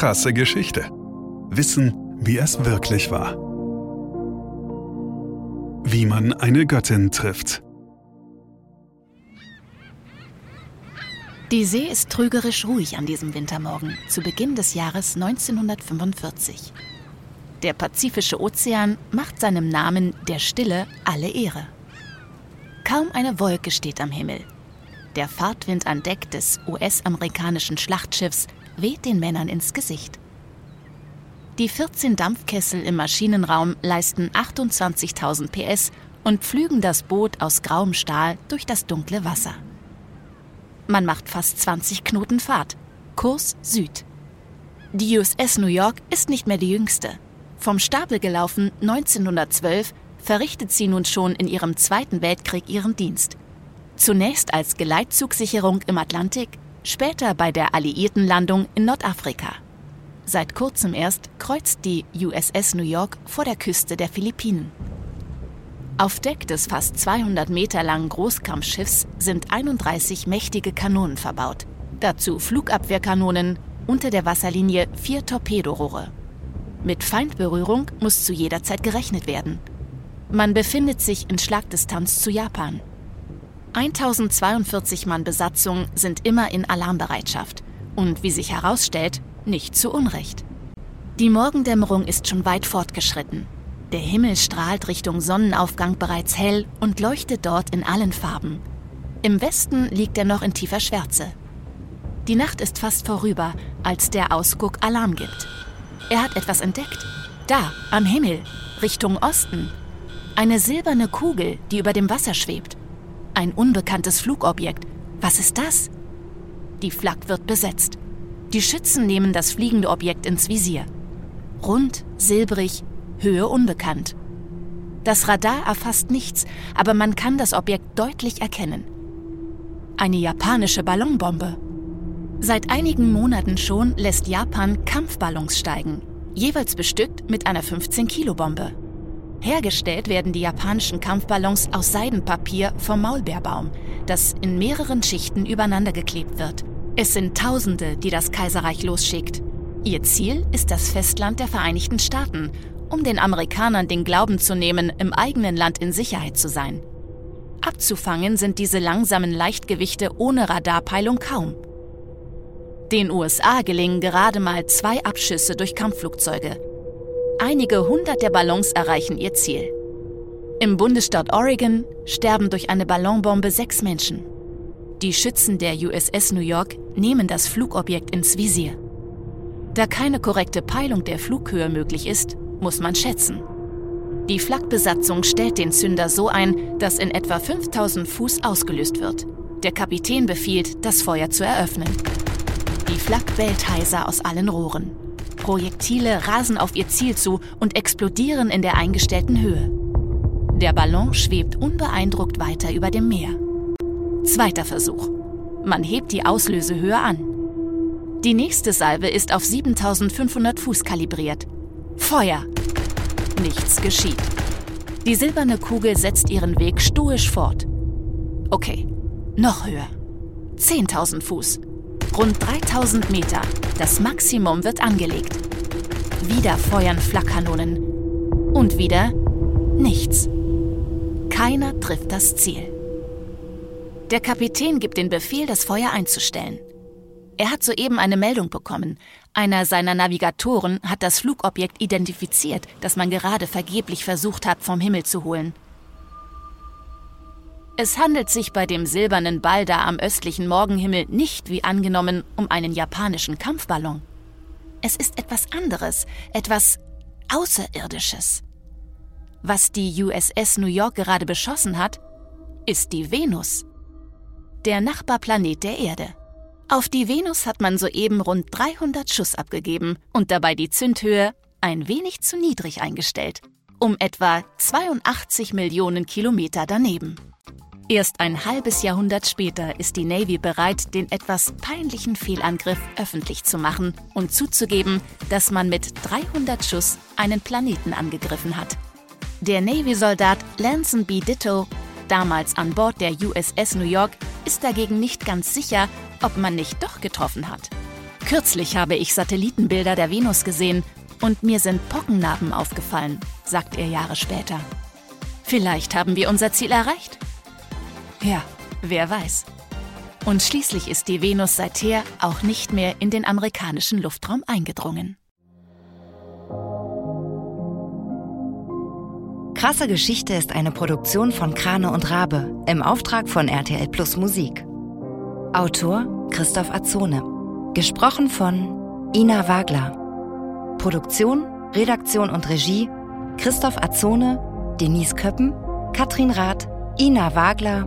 krasse Geschichte. Wissen, wie es wirklich war. Wie man eine Göttin trifft. Die See ist trügerisch ruhig an diesem Wintermorgen zu Beginn des Jahres 1945. Der Pazifische Ozean macht seinem Namen der Stille alle Ehre. Kaum eine Wolke steht am Himmel. Der Fahrtwind an Deck des US-amerikanischen Schlachtschiffs weht den Männern ins Gesicht. Die 14 Dampfkessel im Maschinenraum leisten 28.000 PS und pflügen das Boot aus grauem Stahl durch das dunkle Wasser. Man macht fast 20 Knoten Fahrt. Kurs Süd. Die USS New York ist nicht mehr die jüngste. Vom Stapel gelaufen 1912 verrichtet sie nun schon in ihrem Zweiten Weltkrieg ihren Dienst. Zunächst als Geleitzugsicherung im Atlantik, später bei der alliierten Landung in Nordafrika. Seit kurzem erst kreuzt die USS New York vor der Küste der Philippinen. Auf Deck des fast 200 Meter langen Großkampfschiffs sind 31 mächtige Kanonen verbaut. Dazu Flugabwehrkanonen, unter der Wasserlinie vier Torpedorohre. Mit Feindberührung muss zu jeder Zeit gerechnet werden. Man befindet sich in Schlagdistanz zu Japan. 1042 Mann Besatzung sind immer in Alarmbereitschaft und wie sich herausstellt, nicht zu Unrecht. Die Morgendämmerung ist schon weit fortgeschritten. Der Himmel strahlt Richtung Sonnenaufgang bereits hell und leuchtet dort in allen Farben. Im Westen liegt er noch in tiefer Schwärze. Die Nacht ist fast vorüber, als der Ausguck Alarm gibt. Er hat etwas entdeckt. Da, am Himmel, Richtung Osten. Eine silberne Kugel, die über dem Wasser schwebt. Ein unbekanntes Flugobjekt. Was ist das? Die Flak wird besetzt. Die Schützen nehmen das fliegende Objekt ins Visier. Rund, silbrig, Höhe unbekannt. Das Radar erfasst nichts, aber man kann das Objekt deutlich erkennen. Eine japanische Ballonbombe. Seit einigen Monaten schon lässt Japan Kampfballons steigen, jeweils bestückt mit einer 15-Kilo-Bombe. Hergestellt werden die japanischen Kampfballons aus Seidenpapier vom Maulbeerbaum, das in mehreren Schichten übereinander geklebt wird. Es sind Tausende, die das Kaiserreich losschickt. Ihr Ziel ist das Festland der Vereinigten Staaten um den Amerikanern den Glauben zu nehmen, im eigenen Land in Sicherheit zu sein. Abzufangen sind diese langsamen Leichtgewichte ohne Radarpeilung kaum. Den USA gelingen gerade mal zwei Abschüsse durch Kampfflugzeuge. Einige hundert der Ballons erreichen ihr Ziel. Im Bundesstaat Oregon sterben durch eine Ballonbombe sechs Menschen. Die Schützen der USS New York nehmen das Flugobjekt ins Visier. Da keine korrekte Peilung der Flughöhe möglich ist, muss man schätzen. Die Flakbesatzung stellt den Zünder so ein, dass in etwa 5000 Fuß ausgelöst wird. Der Kapitän befiehlt, das Feuer zu eröffnen. Die Flak bellt heiser aus allen Rohren. Projektile rasen auf ihr Ziel zu und explodieren in der eingestellten Höhe. Der Ballon schwebt unbeeindruckt weiter über dem Meer. Zweiter Versuch. Man hebt die Auslösehöhe an. Die nächste Salve ist auf 7500 Fuß kalibriert. Feuer! Nichts geschieht. Die silberne Kugel setzt ihren Weg stoisch fort. Okay, noch höher. 10.000 Fuß. Rund 3000 Meter. Das Maximum wird angelegt. Wieder feuern Flakkanonen. Und wieder nichts. Keiner trifft das Ziel. Der Kapitän gibt den Befehl, das Feuer einzustellen. Er hat soeben eine Meldung bekommen. Einer seiner Navigatoren hat das Flugobjekt identifiziert, das man gerade vergeblich versucht hat, vom Himmel zu holen. Es handelt sich bei dem silbernen Ball da am östlichen Morgenhimmel nicht, wie angenommen, um einen japanischen Kampfballon. Es ist etwas anderes, etwas Außerirdisches. Was die USS New York gerade beschossen hat, ist die Venus, der Nachbarplanet der Erde. Auf die Venus hat man soeben rund 300 Schuss abgegeben und dabei die Zündhöhe ein wenig zu niedrig eingestellt, um etwa 82 Millionen Kilometer daneben. Erst ein halbes Jahrhundert später ist die Navy bereit, den etwas peinlichen Fehlangriff öffentlich zu machen und zuzugeben, dass man mit 300 Schuss einen Planeten angegriffen hat. Der Navy-Soldat Lanson B. Ditto, damals an Bord der USS New York, ist dagegen nicht ganz sicher, ob man nicht doch getroffen hat. Kürzlich habe ich Satellitenbilder der Venus gesehen und mir sind Pockennarben aufgefallen, sagt er Jahre später. Vielleicht haben wir unser Ziel erreicht? Ja, wer weiß. Und schließlich ist die Venus seither auch nicht mehr in den amerikanischen Luftraum eingedrungen. Krasse Geschichte ist eine Produktion von Krane und Rabe im Auftrag von RTL Plus Musik. Autor Christoph Azone. Gesprochen von Ina Wagler. Produktion, Redaktion und Regie Christoph Azone, Denise Köppen, Katrin Rath, Ina Wagler,